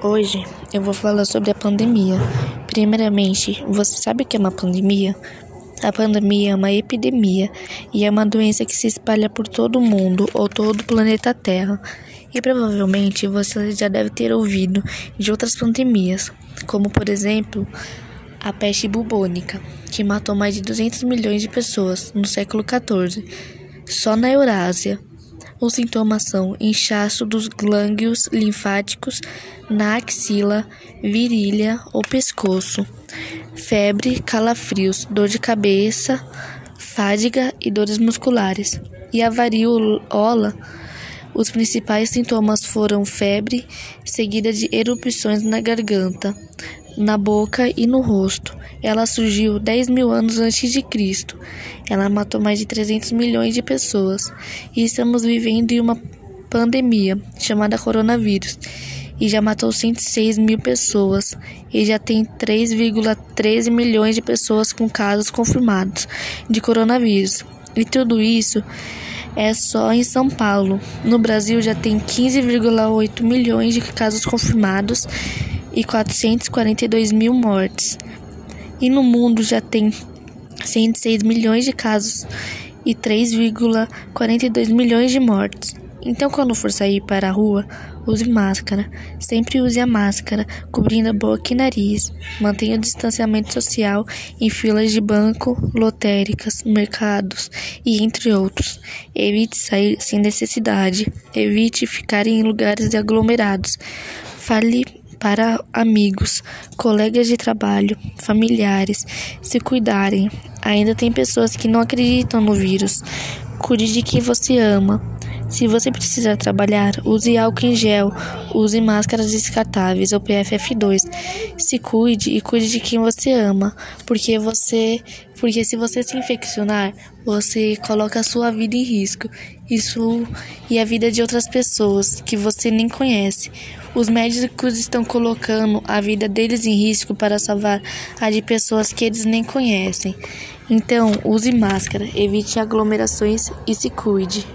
Hoje eu vou falar sobre a pandemia. Primeiramente, você sabe o que é uma pandemia? A pandemia é uma epidemia e é uma doença que se espalha por todo o mundo ou todo o planeta Terra. E provavelmente você já deve ter ouvido de outras pandemias, como por exemplo a peste bubônica, que matou mais de 200 milhões de pessoas no século XIV, só na Eurásia. Os sintomas são inchaço dos glândulos linfáticos na axila, virilha ou pescoço, febre, calafrios, dor de cabeça, fadiga e dores musculares. E a varíola, os principais sintomas foram febre, seguida de erupções na garganta, na boca e no rosto. Ela surgiu 10 mil anos antes de Cristo. Ela matou mais de 300 milhões de pessoas. E estamos vivendo em uma pandemia chamada coronavírus. E já matou 106 mil pessoas. E já tem 3,13 milhões de pessoas com casos confirmados de coronavírus. E tudo isso é só em São Paulo. No Brasil já tem 15,8 milhões de casos confirmados e 442 mil mortes. E no mundo já tem 106 milhões de casos e 3,42 milhões de mortes. Então, quando for sair para a rua, use máscara. Sempre use a máscara, cobrindo a boca e nariz. Mantenha o distanciamento social em filas de banco, lotéricas, mercados e entre outros. Evite sair sem necessidade. Evite ficar em lugares aglomerados. Fale para amigos, colegas de trabalho, familiares se cuidarem. Ainda tem pessoas que não acreditam no vírus. Cuide de quem você ama. Se você precisar trabalhar, use álcool em gel, use máscaras descartáveis ou PFF2. Se cuide e cuide de quem você ama, porque você, porque se você se infeccionar, você coloca a sua vida em risco. Isso e a vida de outras pessoas que você nem conhece. Os médicos estão colocando a vida deles em risco para salvar a de pessoas que eles nem conhecem. Então, use máscara, evite aglomerações e se cuide.